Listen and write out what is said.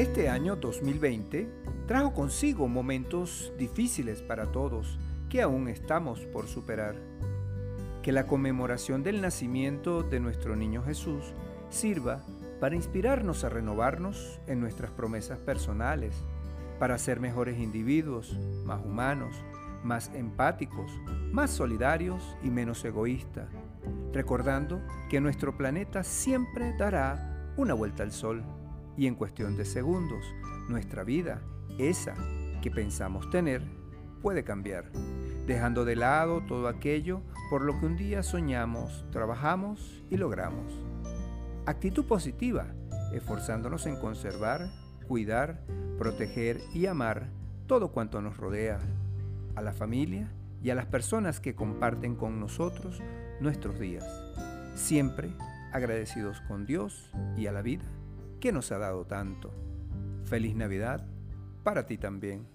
Este año 2020 trajo consigo momentos difíciles para todos que aún estamos por superar. Que la conmemoración del nacimiento de nuestro niño Jesús sirva para inspirarnos a renovarnos en nuestras promesas personales, para ser mejores individuos, más humanos, más empáticos, más solidarios y menos egoístas, recordando que nuestro planeta siempre dará una vuelta al sol y en cuestión de segundos nuestra vida, esa que pensamos tener, puede cambiar, dejando de lado todo aquello por lo que un día soñamos, trabajamos y logramos. Actitud positiva, esforzándonos en conservar, cuidar, proteger y amar todo cuanto nos rodea, a la familia y a las personas que comparten con nosotros nuestros días, siempre agradecidos con Dios y a la vida que nos ha dado tanto. Feliz Navidad para ti también.